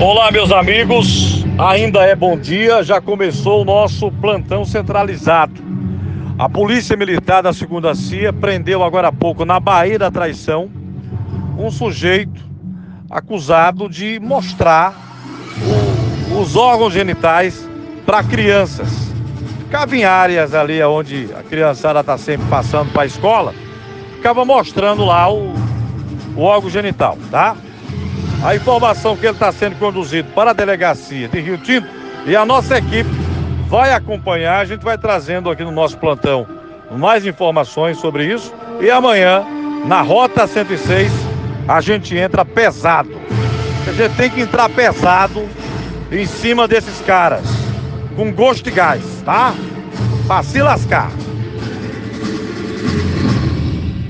Olá, meus amigos. Ainda é bom dia, já começou o nosso plantão centralizado. A Polícia Militar da Segunda CIA prendeu agora há pouco na Bahia da Traição um sujeito acusado de mostrar os órgãos genitais para crianças. Áreas ali onde a criançada está sempre passando para a escola, ficava mostrando lá o, o órgão genital, tá? A informação que ele está sendo conduzido para a delegacia de Rio Tinto e a nossa equipe vai acompanhar. A gente vai trazendo aqui no nosso plantão mais informações sobre isso. E amanhã, na Rota 106, a gente entra pesado. A gente tem que entrar pesado em cima desses caras, com gosto de gás, tá? Pra se lascar.